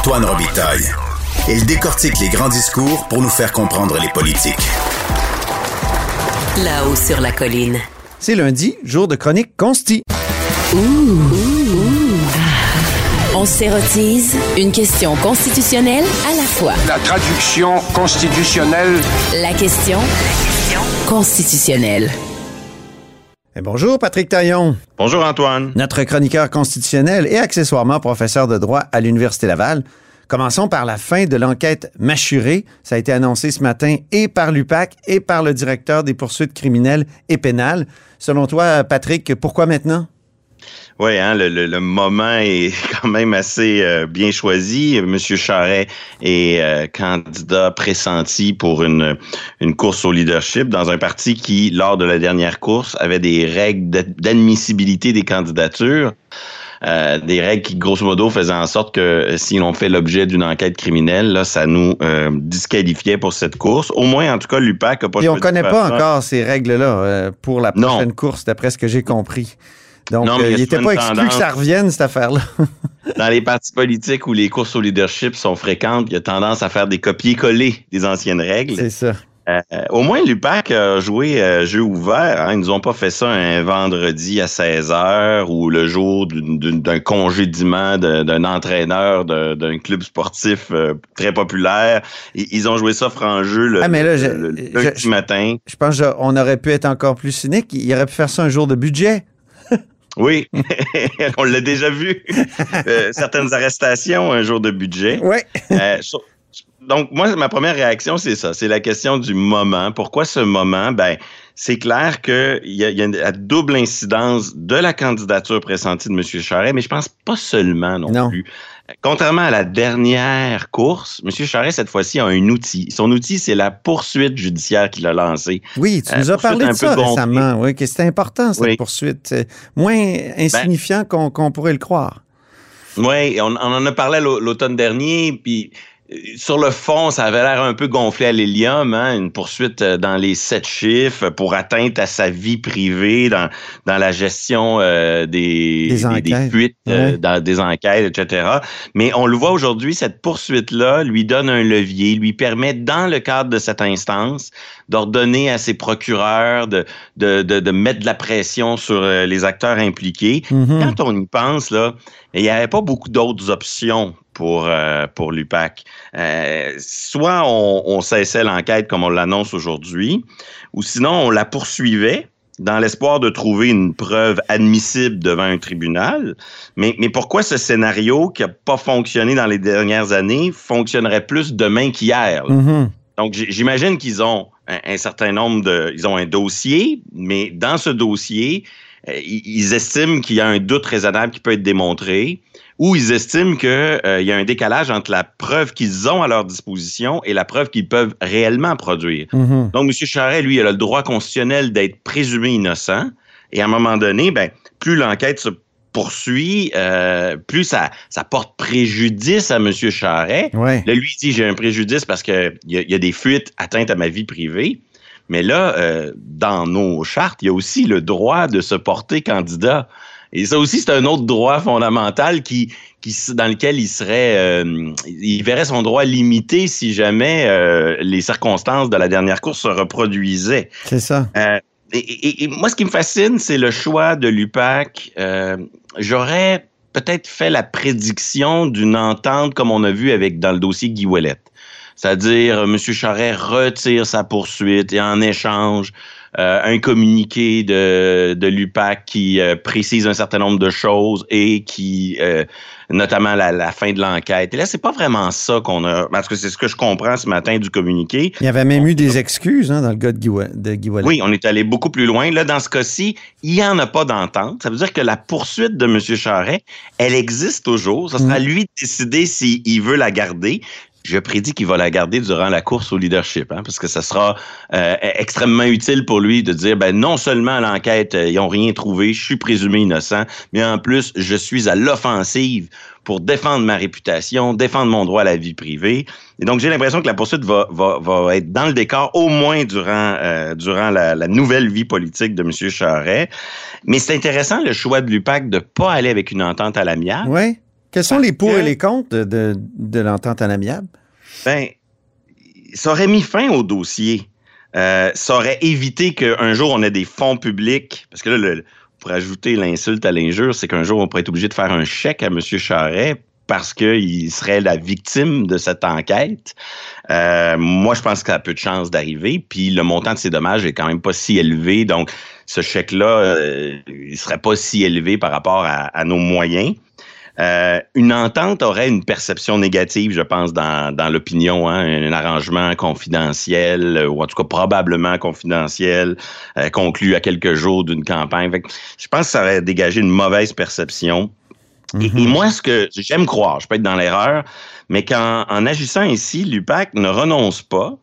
Antoine Robitaille. Il décortique les grands discours pour nous faire comprendre les politiques. Là-haut sur la colline. C'est lundi, jour de chronique consti. On s'érotise une question constitutionnelle à la fois. La traduction constitutionnelle. La question constitutionnelle. Eh, bonjour Patrick Taillon, Bonjour Antoine. notre chroniqueur constitutionnel et accessoirement professeur de droit à l'Université Laval. Commençons par la fin de l'enquête mâchurée. Ça a été annoncé ce matin et par l'UPAC et par le directeur des poursuites criminelles et pénales. Selon toi, Patrick, pourquoi maintenant? Oui, hein, le, le- le moment est quand même assez euh, bien choisi. Monsieur Charret est euh, candidat pressenti pour une, une course au leadership dans un parti qui, lors de la dernière course, avait des règles d'ad- d'admissibilité des candidatures. Euh, des règles qui, grosso modo, faisaient en sorte que si l'on fait l'objet d'une enquête criminelle, là, ça nous euh, disqualifiait pour cette course. Au moins, en tout cas, l'UPAC n'a pas Et on de connaît pas ça. encore ces règles-là euh, pour la Non. prochaine course, d'après ce que j'ai compris. Donc, Non, euh, il n'était pas exclu tendance. que ça revienne, cette affaire-là. Dans les partis politiques où les courses au leadership sont fréquentes, il y a tendance à faire des copier-coller des anciennes règles. C'est ça. Euh, au moins, l'UPAC a joué euh, jeu ouvert. Hein. Ils nous ont pas fait ça un vendredi à 16 h ou le jour d'un congédiement d'un entraîneur d'un club sportif euh, très populaire. Ils, ils ont joué ça franc jeu le, Ah, mais là, je- le- le je- lundi matin. Je pense qu'on aurait pu être encore plus cynique. Il aurait pu faire ça un jour de budget. Oui, on l'a déjà vu. Euh, certaines arrestations, un jour de budget. Oui. Euh, so- donc, moi, ma première réaction, c'est ça. C'est la question du moment. Pourquoi ce moment? Ben, c'est clair qu'il y a, il y a une la double incidence de la candidature pressentie de M. Charest, mais je pense pas seulement non, Non. plus. Contrairement à la dernière course, M. Charest, cette fois-ci, a un outil. Son outil, c'est la poursuite judiciaire qu'il a lancée. Oui, tu Euh, nous as poursuite parlé de un peu ça récemment. Oui, que c'était important, cette Oui. poursuite. Moins insignifiant qu'on qu'on pourrait le croire. Oui, on, on en a parlé l'au- l'automne dernier, puis euh, sur le fond, ça avait l'air un peu gonflé à l'hélium, hein, une poursuite euh, dans les sept chiffres pour atteinte à sa vie privée, dans, dans la gestion euh, des, Des des, enquêtes. fuites, euh, dans des enquêtes, etc. Mais on le voit aujourd'hui, cette poursuite-là lui donne un levier, lui permet, dans le cadre de cette instance, d'ordonner à ses procureurs de, de, de, de mettre de la pression sur euh, les acteurs impliqués. Mhm. Quand on y pense, là, il n'y avait pas beaucoup d'autres options pour, euh, pour l'UPAC. Euh, soit on, on cessait l'enquête comme on l'annonce aujourd'hui, ou sinon on la poursuivait dans l'espoir de trouver une preuve admissible devant un tribunal. Mais, mais pourquoi ce scénario qui n'a pas fonctionné dans les dernières années fonctionnerait plus demain qu'hier? Mhm. Donc, j'imagine qu'ils ont un, un certain nombre de... Ils ont un dossier, mais dans ce dossier, euh, ils estiment qu'il y a un doute raisonnable qui peut être démontré ou ils estiment qu'il y a un décalage entre la preuve qu'ils ont à leur disposition et la preuve qu'ils peuvent réellement produire. Mhm. Donc, M. Charret, lui, il a le droit constitutionnel d'être présumé innocent. Et à un moment donné, ben, plus l'enquête se poursuit, euh, plus ça, ça porte préjudice à M. Charret. Ouais. Là, lui, il dit j'ai un préjudice parce qu'il y, a- y a des fuites atteintes à ma vie privée. Mais là, euh, dans nos chartes, il y a aussi le droit de se porter candidat. Et ça aussi, c'est un autre droit fondamental qui, dans lequel il serait, euh, il verrait son droit limité si jamais euh, les circonstances de la dernière course se reproduisaient. C'est ça. Euh, et, et- et moi, ce qui me fascine, c'est le choix de l'UPAC. J'aurais peut-être fait la prédiction d'une entente comme on a vu avec dans le dossier Guy Ouellet. C'est-à-dire, M. Charret retire sa poursuite et en échange, un communiqué de, de l'UPAC qui euh, précise un certain nombre de choses et qui, euh, notamment la, la fin de l'enquête. Et là, c'est pas vraiment ça qu'on a, parce que c'est ce que je comprends ce matin du communiqué. Il y avait même eu des excuses hein, dans le gars de Guy, de Guy. Oui, on est allé beaucoup plus loin. Là, dans ce cas-ci, il n'y en a pas d'entente. Ça veut dire que la poursuite de M. Charret, elle existe toujours. Ce sera Mm. lui de décider s'il veut la garder. Je prédis qu'il va la garder durant la course au leadership, hein, parce que ça sera euh, extrêmement utile pour lui de dire, ben non seulement l'enquête, euh, ils n'ont rien trouvé, je suis présumé innocent, mais en plus, je suis à l'offensive pour défendre ma réputation, défendre mon droit à la vie privée. Et donc, j'ai l'impression que la poursuite va, va, va être dans le décor au moins durant, euh, durant la, la nouvelle vie politique de M. Charret. Mais c'est intéressant le choix de l'UPAC de ne pas aller avec une entente à l'amiable. Oui. Quels sont les pour et les contre de, de, de l'entente en amiable? Ben, ça aurait mis fin au dossier. Euh, ça aurait évité qu'un jour on ait des fonds publics. Parce que là, le, pour ajouter l'insulte à l'injure, c'est qu'un jour on pourrait être obligé de faire un chèque à M. Charret parce qu'il serait la victime de cette enquête. Euh, moi, je pense qu'il a peu de chances d'arriver. Puis le montant de ces dommages est quand même pas si élevé. Donc, ce chèque-là, euh, il serait pas si élevé par rapport à, à nos moyens. Euh, une entente aurait une perception négative, je pense, dans, dans l'opinion, hein, un arrangement confidentiel, euh, ou en tout cas probablement confidentiel, euh, conclu à quelques jours d'une campagne. je pense que ça aurait dégagé une mauvaise perception. et, et, moi, ce que j'aime croire, je peux être dans l'erreur, mais qu'en en agissant ainsi, l'UPAC ne renonce pas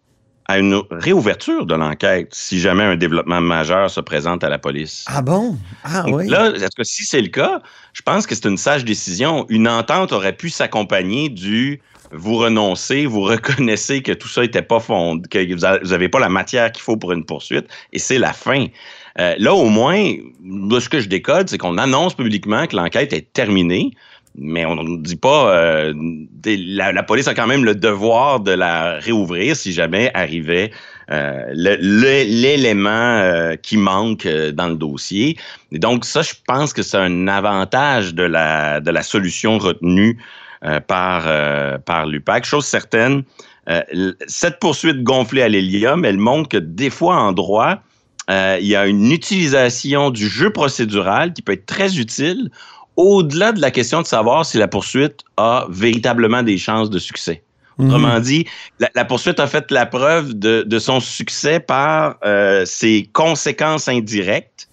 à une réouverture de l'enquête si jamais un développement majeur se présente à la police. Ah bon? Ah Donc oui. Là, est-ce que si c'est le cas, je pense que c'est une sage décision. Une entente aurait pu s'accompagner du vous renoncez, vous reconnaissez que tout ça n'était pas fondé, que vous n'avez pas la matière qu'il faut pour une poursuite, et c'est la fin. Euh, là, au moins, ce que je décode, c'est qu'on annonce publiquement que l'enquête est terminée mais on ne dit pas. Euh, la, police a quand même le devoir de la réouvrir si jamais arrivait euh, l'élément euh, qui manque dans le dossier. Et donc ça, je pense que c'est un avantage de la de la solution retenue par par l'UPAC. Chose certaine, cette poursuite gonflée à l'hélium, elle montre que des fois en droit, il y a une utilisation du jeu procédural qui peut être très utile au-delà de la question de savoir si la poursuite a véritablement des chances de succès. Autrement mmh. dit, la, la, poursuite a fait la preuve de, de son succès par euh, ses conséquences indirectes,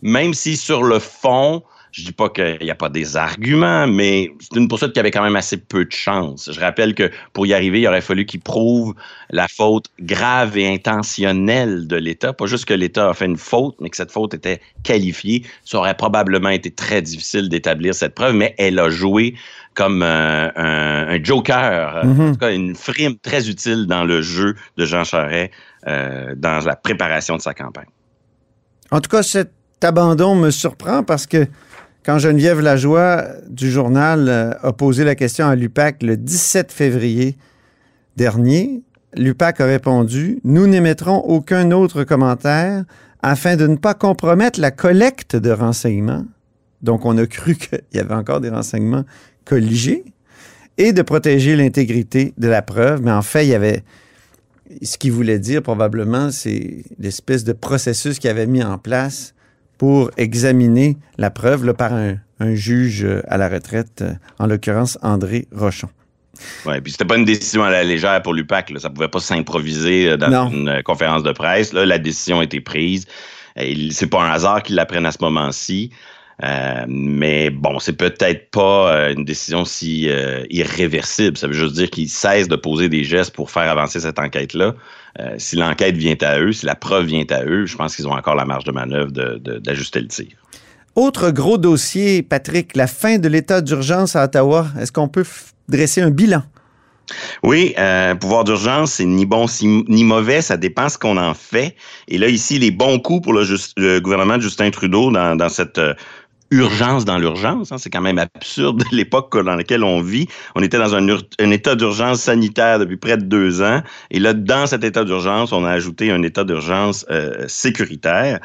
même si sur le fond, je dis pas qu'il n'y a pas des arguments, mais c'est une poursuite qui avait quand même assez peu de chance. Je rappelle que pour y arriver, il aurait fallu qu'il prouve la faute grave et intentionnelle de l'État. Pas juste que l'État a fait une faute, mais que cette faute était qualifiée. Ça aurait probablement été très difficile d'établir cette preuve, mais elle a joué comme un, un, un joker, mm -hmm. en tout cas une frime très utile dans le jeu de Jean Charest euh, dans la préparation de sa campagne. En tout cas, cet abandon me surprend parce que quand Geneviève Lajoie du journal euh, a posé la question à l'UPAC le 17 février dernier, l'UPAC a répondu Nous n'émettrons aucun autre commentaire afin de ne pas compromettre la collecte de renseignements. Donc, on a cru qu'il y avait encore des renseignements colligés et de protéger l'intégrité de la preuve. Mais en fait, il y avait ce qu'il voulait dire probablement, c'est l'espèce de processus qu'il avait mis en place pour examiner la preuve là, par un, un, juge à la retraite, en l'occurrence André Rochon. Oui, puis c'était pas une décision à la légère pour l'UPAC. Ça pouvait pas s'improviser dans non. une conférence de presse. Là, la décision a été prise. C'est pas un hasard qu'ils la prennent à ce moment-ci. Euh, mais bon, c'est peut-être pas euh, une décision si euh, irréversible. Ça veut juste dire qu'ils cessent de poser des gestes pour faire avancer cette enquête-là. Euh, si l'enquête vient à eux, si la preuve vient à eux, je pense qu'ils ont encore la marge de manœuvre d'ajuster le tir. Autre gros dossier, Patrick, la fin de l'état d'urgence à Ottawa. Est-ce qu'on peut dresser un bilan? Oui, euh, pouvoir d'urgence, c'est ni bon ni mauvais, ça dépend ce qu'on en fait. Et là, ici, les bons coups pour le, le gouvernement de Justin Trudeau dans, dans cette euh, urgence dans l'urgence. Hein. C'est quand même absurde l'époque dans laquelle on vit. On était dans un, état d'urgence sanitaire depuis près de deux ans. Et là, dans cet état d'urgence, on a ajouté un état d'urgence euh, sécuritaire.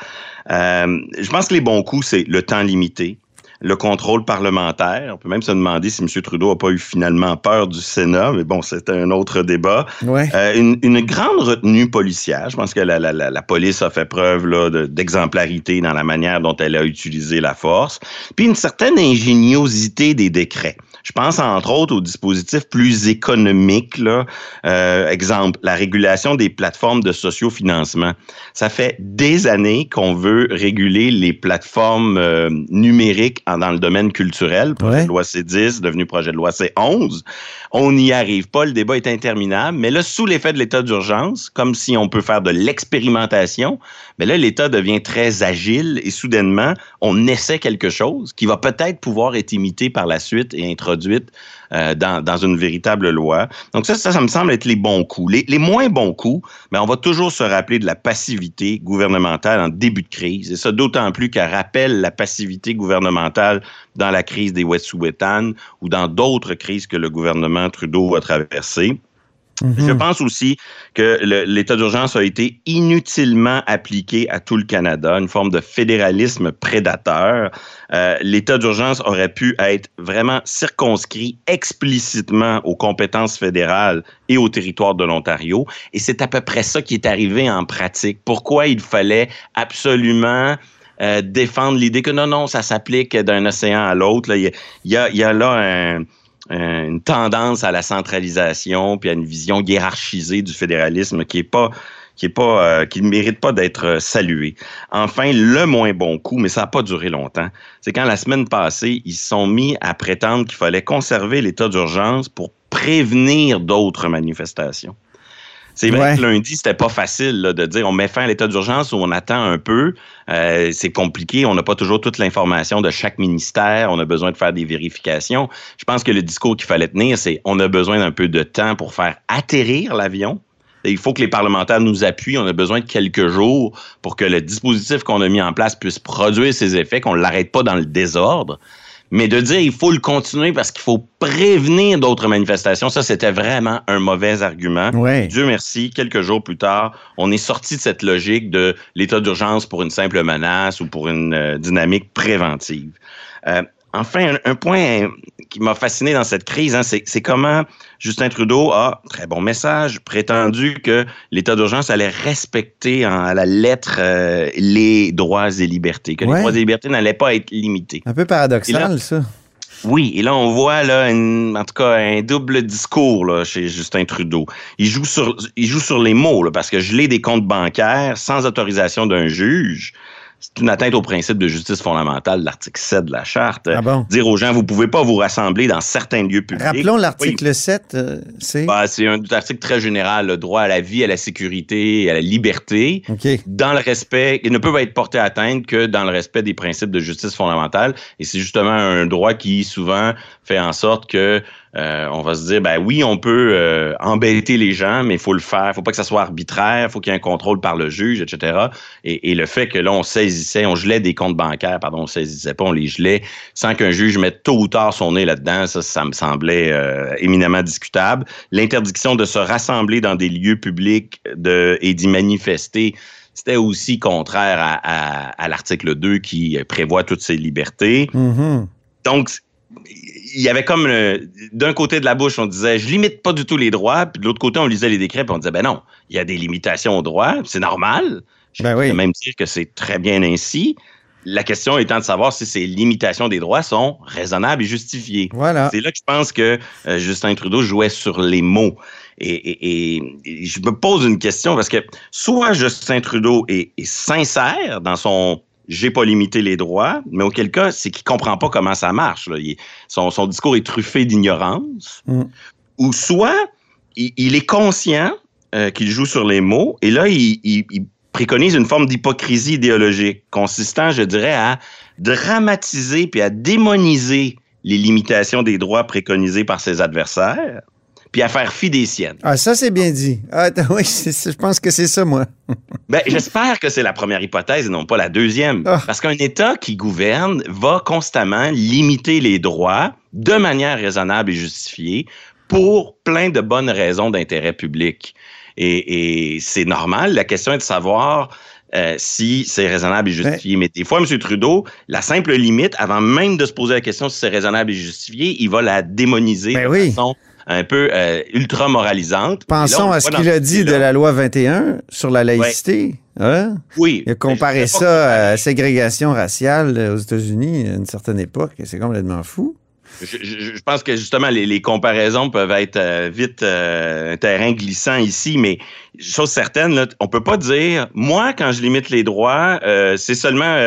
Euh, je pense que les bons coups, c'est le temps limité le contrôle parlementaire. On peut même se demander si M. Trudeau n'a pas eu finalement peur du Sénat, mais bon, c'est un autre débat. Ouais. Euh, une, une, grande retenue policière. Je pense que la, la, la, police a fait preuve d'exemplarité de, dans la manière dont elle a utilisé la force. Puis une certaine ingéniosité des décrets. Je pense entre autres aux dispositifs plus économiques. Là. Euh, exemple, la régulation des plateformes de sociofinancement. Ça fait des années qu'on veut réguler les plateformes euh, numériques dans le domaine culturel. Projet ouais. de loi C10, devenu projet de loi C11. On n'y arrive pas, le débat est interminable. Mais là, sous l'effet de l'état d'urgence, comme si on peut faire de l'expérimentation, mais là, l'État devient très agile et soudainement, on essaie quelque chose qui va peut-être pouvoir être imité par la suite et introduite euh, dans, dans, une véritable loi. Donc ça, ça, ça me semble être les bons coups. Les, les moins bons coups, mais on va toujours se rappeler de la passivité gouvernementale en début de crise. Et ça, d'autant plus qu'elle rappelle la passivité gouvernementale dans la crise des Wet'suwet'en ou dans d'autres crises que le gouvernement Trudeau a traversées. Je mhm. pense aussi que l'état d'urgence a été inutilement appliqué à tout le Canada, une forme de fédéralisme prédateur. Euh, l'état d'urgence aurait pu être vraiment circonscrit explicitement aux compétences fédérales et au territoire de l'Ontario. Et c'est à peu près ça qui est arrivé en pratique. Pourquoi il fallait absolument euh, défendre l'idée que non, non, ça s'applique d'un océan à l'autre. Il y a, y a là un une tendance à la centralisation puis à une vision hiérarchisée du fédéralisme qui est pas qui est pas euh, qui ne mérite pas d'être euh, salué. Enfin, le moins bon coup, mais ça n'a pas duré longtemps, c'est quand la semaine passée, ils se sont mis à prétendre qu'il fallait conserver l'état d'urgence pour prévenir d'autres manifestations. C'est vrai que lundi, c'était pas facile de dire on met fin à l'état d'urgence ou on attend un peu. Euh, c'est compliqué. On n'a pas toujours toute l'information de chaque ministère. On a besoin de faire des vérifications. Je pense que le discours qu'il fallait tenir, c'est on a besoin d'un peu de temps pour faire atterrir l'avion. Il faut que les parlementaires nous appuient. On a besoin de quelques jours pour que le dispositif qu'on a mis en place puisse produire ses effets, qu'on ne l'arrête pas dans le désordre. Mais de dire il faut le continuer parce qu'il faut prévenir d'autres manifestations, ça, c'était vraiment un mauvais argument. Dieu merci, quelques jours plus tard, on est sorti de cette logique de l'état d'urgence pour une simple menace ou pour une euh, dynamique préventive. Euh, Enfin, un, point qui m'a fasciné dans cette crise, hein, c'est comment Justin Trudeau a, très bon message, prétendu que l'état d'urgence allait respecter en, à la lettre euh, les droits et libertés, que les droits et libertés n'allaient pas être limités. Un peu paradoxal, ça. Oui, et là, on voit, là, en tout cas, un double discours là, chez Justin Trudeau. Il joue sur, il joue sur les mots, là, parce que geler des comptes bancaires sans autorisation d'un juge, c'est une atteinte au principe de justice fondamentale de l'article 7 de la Charte. Ah Dire aux gens, vous pouvez pas vous rassembler dans certains lieux publics. Rappelons l'article 7, euh, c'est... Bah, c'est un article très général, le droit à la vie, à la sécurité, à la liberté, dans le respect, il ne peut être porté atteinte que dans le respect des principes de justice fondamentale. Et c'est justement un droit qui souvent fait en sorte que euh, on va se dire, ben oui, on peut euh, embêter les gens, mais il faut le faire. Il faut pas que ça soit arbitraire. Il faut qu'il y ait un contrôle par le juge, etc. Et, le fait que là, on saisissait, on gelait des comptes bancaires, pardon, on saisissait pas, on les gelait sans qu'un juge mette tôt ou tard son nez là-dedans, ça, ça me semblait euh, éminemment discutable. L'interdiction de se rassembler dans des lieux publics de, et d'y manifester, c'était aussi contraire à, l'article 2 qui prévoit toutes ces libertés. Mm-hmm. Donc, il y avait comme d'un côté de la bouche, on disait je limite pas du tout les droits, puis de l'autre côté, on lisait les décrets, puis on disait ben non, il y a des limitations aux droits, c'est normal. Je ben peux même dire que c'est très bien ainsi. La question étant de savoir si ces limitations des droits sont raisonnables et justifiées. Voilà. C'est là que je pense que euh, Justin Trudeau jouait sur les mots. Et, je me pose une question parce que soit Justin Trudeau est sincère dans son j'ai pas limité les droits, mais auquel cas, c'est qu'il comprend pas comment ça marche. son, discours est truffé d'ignorance. Mm. Ou soit, il, est conscient euh, qu'il joue sur les mots, et là, il, préconise une forme d'hypocrisie idéologique, consistant, je dirais, à dramatiser puis à démoniser les limitations des droits préconisés par ses adversaires, puis à faire fi des siennes. Ah, ça, c'est bien dit. Ah, oui, je pense que c'est ça, moi. ben, j'espère que c'est la première hypothèse et non pas la deuxième. Ah. Parce qu'un État qui gouverne va constamment limiter les droits de manière raisonnable et justifiée pour plein de bonnes raisons d'intérêt public. Et, c'est normal. La question est de savoir euh, si c'est raisonnable et justifié. Mais des fois, M. Trudeau, la simple limite, avant même de se poser la question si c'est raisonnable et justifié, il va la démoniser ben de façon un peu euh, ultra moralisante. Pensons à ce qu'il a dit de la loi 21 sur la laïcité. Hein? Oui. Il a comparé ça à la ségrégation raciale aux États-Unis à une certaine époque. C'est complètement fou. Je, pense que justement, les, comparaisons peuvent être euh, vite euh, un terrain glissant ici, mais chose certaine, là, on peut pas dire, moi, quand je limite les droits, c'est seulement,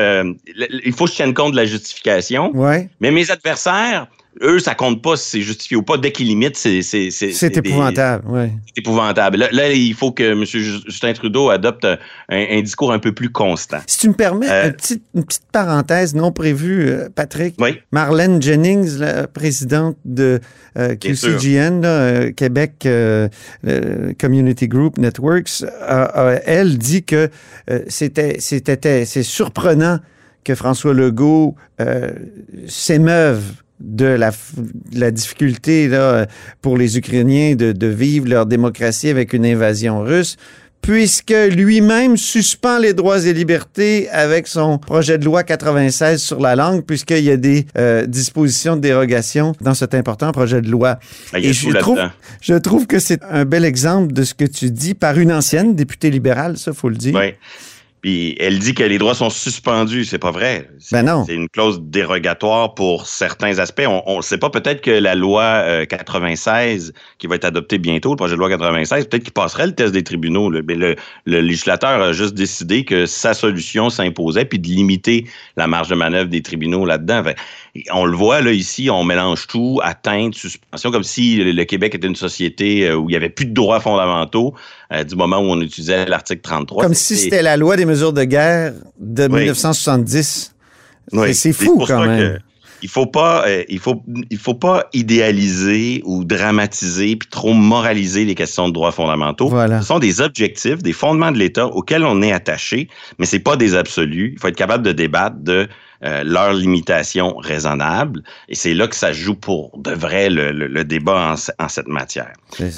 il faut que je tienne compte de la justification. Ouais. Mais mes adversaires, eux, ça compte pas si c'est justifié ou pas. Dès qu'ils limitent, c'est. C'est C'est épouvantable, oui. C'est épouvantable. Là, là, il faut que M. Justin Trudeau adopte un, un discours un peu plus constant. Si tu me permets, Euh, une, petite, une petite parenthèse non prévue, euh, Patrick. Oui. Marlène Jennings, la présidente de euh. QCGN, là, euh, Québec Community Group Networks, elle dit que c'était, c'était, c'est surprenant que François Legault s'émeuve de la, difficulté là, pour les Ukrainiens de, de vivre leur démocratie avec une invasion russe, puisque lui-même suspend les droits et libertés avec son projet de loi 96 sur la langue, puisqu'il y a des euh, dispositions de dérogation dans cet important projet de loi. Ben, Et je trouve, je trouve que c'est un bel exemple de ce que tu dis par une ancienne députée libérale, ça, faut le dire. Oui. Puis elle dit que les droits sont suspendus. C'est pas vrai. C'est- Ben non. C'est une clause dérogatoire pour certains aspects. On ne sait pas. Peut-être que la loi euh, 96, qui va être adoptée bientôt, le projet de loi 96, peut-être qu'il passerait le test des tribunaux. là. Mais le, le législateur a juste décidé que sa solution s'imposait, puis de limiter la marge de manœuvre des tribunaux là-dedans. Fait, on le voit là ici, on mélange tout, atteinte, suspension, comme si le, Québec était une société euh, où il n'y avait plus de droits fondamentaux euh, du moment où on utilisait l'article 33. Comme si c'était la loi des mesures de guerre de Oui. 1970. Oui, c'est fou pour quand ça même. que il faut pas, euh, il faut, il faut pas idéaliser ou dramatiser puis trop moraliser les questions de droits fondamentaux. Voilà. Ce sont des objectifs, des fondements de l'État auxquels on est attaché, mais c'est pas des absolus. Il faut être capable de débattre de euh, leurs limitations raisonnables, et c'est là que ça joue pour de vrai le, le- le débat en, en cette matière.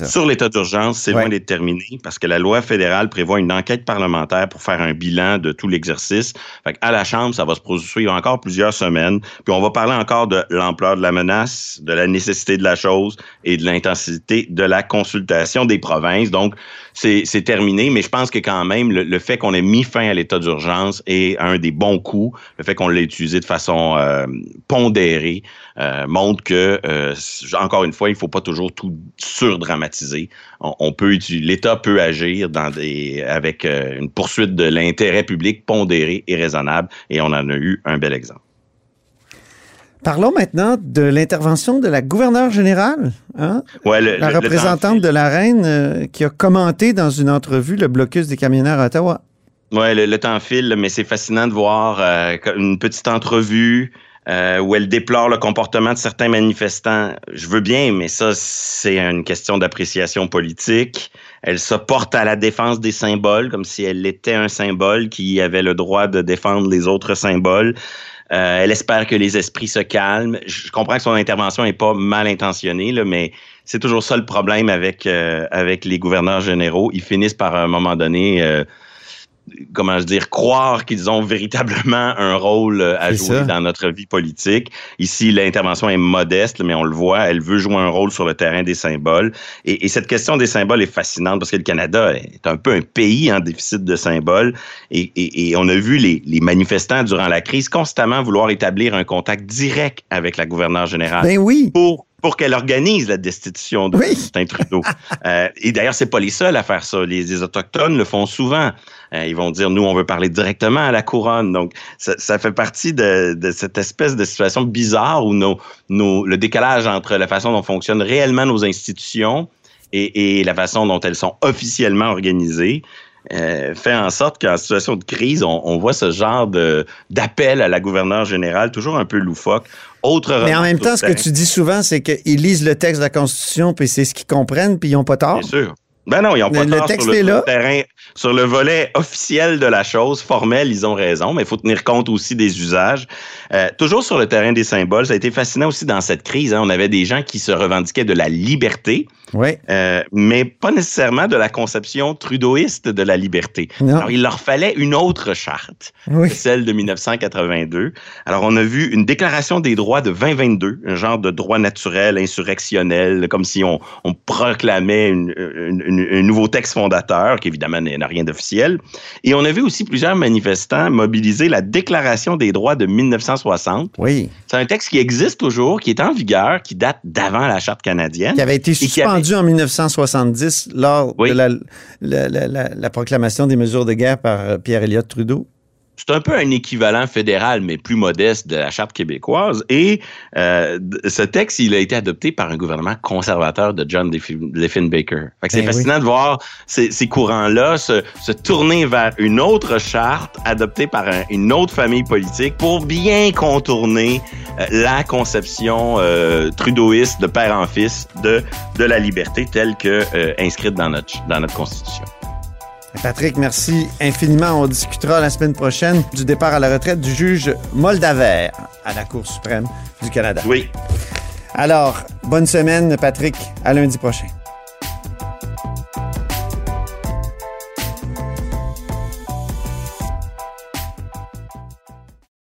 Sur l'état d'urgence, c'est Ouais. loin d'être terminé parce que la loi fédérale prévoit une enquête parlementaire pour faire un bilan de tout l'exercice. À la Chambre, ça va se poursuivre encore plusieurs semaines. Puis on va parler encore de l'ampleur de la menace, de la nécessité de la chose et de l'intensité de la consultation des provinces. Donc, c'est c'est terminé, mais je pense que quand même, le, le fait qu'on ait mis fin à l'état d'urgence est un des bons coups. Le fait qu'on l'ait utilisé de façon euh, pondérée euh, montre que, euh, encore une fois, il faut pas toujours tout surdramatiser. On, on peut l'État peut agir dans des, avec une poursuite de l'intérêt public pondéré et raisonnable, et on en a eu un bel exemple. Parlons maintenant de l'intervention de la gouverneure générale, hein? Ouais, le- la le- le représentante de la reine euh, qui a commenté dans une entrevue le blocus des camionneurs à Ottawa. Le, le temps file, mais c'est fascinant de voir euh, une petite entrevue euh, où elle déplore le comportement de certains manifestants. Je veux bien, mais ça, c'est une question d'appréciation politique. Elle se porte à la défense des symboles, comme si elle était un symbole qui avait le droit de défendre les autres symboles. Euh, elle espère que les esprits se calment. Je comprends que son intervention n'est pas mal intentionnée, là, mais c'est toujours ça le problème avec, euh, avec les gouverneurs généraux. Ils finissent par, à un moment donné, euh, comment je dire, croire qu'ils ont véritablement un rôle euh, à jouer ça. dans notre vie politique. Ici, l'intervention est modeste, mais on le voit, elle veut jouer un rôle sur le terrain des symboles. Et, et cette question des symboles est fascinante parce que le Canada est un peu un pays en déficit de symboles. Et, et- et on a vu les, les manifestants durant la crise constamment vouloir établir un contact direct avec la gouverneure générale Ben oui, pour pour qu'elle organise la destitution de Oui. Justin Trudeau. Euh, et d'ailleurs, c'est pas les seuls à faire ça. Les, les autochtones le font souvent. Euh, ils vont dire nous, on veut parler directement à la couronne. Donc, ça, ça fait partie de, de cette espèce de situation bizarre où nos, nos, le décalage entre la façon dont fonctionnent réellement nos institutions et, et la façon dont elles sont officiellement organisées. Euh, fait en sorte qu'en situation de crise, on, on voit ce genre de d'appel à la gouverneure générale toujours un peu loufoque. Autre mais en même temps, ce que tu dis souvent, c'est qu'ils lisent le texte de la Constitution, puis c'est ce qu'ils comprennent, puis ils n'ont pas tort. Bien sûr. Ben non, ils n'ont pas Le- le tort texte sur le, est là. terrain, sur le volet officiel de la chose, formel, ils ont raison, mais il faut tenir compte aussi des usages. Euh, toujours sur le terrain des symboles, ça a été fascinant aussi dans cette crise. hein. on avait des gens qui se revendiquaient de la liberté, Oui. euh, mais pas nécessairement de la conception trudeauiste de la liberté. Non. Alors, il leur fallait une autre charte, Oui. celle de 1982. Alors, on a vu une déclaration des droits de 2022, un genre de droit naturel, insurrectionnel, comme si on, on proclamait une- une- une- un nouveau texte fondateur, qui évidemment n'a rien d'officiel. Et on a vu aussi plusieurs manifestants mobiliser la Déclaration des droits de 1960. Oui. C'est un texte qui existe toujours, qui est en vigueur, qui date d'avant la Charte canadienne. Qui avait été qui suspendu en 1970 lors Oui. de la, la- la- la- la proclamation des mesures de guerre par euh, Pierre Elliott Trudeau? C'est un peu un équivalent fédéral, mais plus modeste de la Charte québécoise. Et euh, ce texte, il a été adopté par un gouvernement conservateur de John Liffenbaker. C'est Ben fascinant de voir ces, ces courants-là se, se, tourner vers une autre charte adoptée par un, une autre famille politique pour bien contourner euh, la conception euh, trudeauiste de père en fils de, de la liberté telle que euh, inscrite dans notre, dans notre Constitution. Patrick, merci infiniment. On discutera la semaine prochaine du départ à la retraite du juge Moldaver à la Cour suprême du Canada. Oui. Alors, bonne semaine, Patrick. À lundi prochain.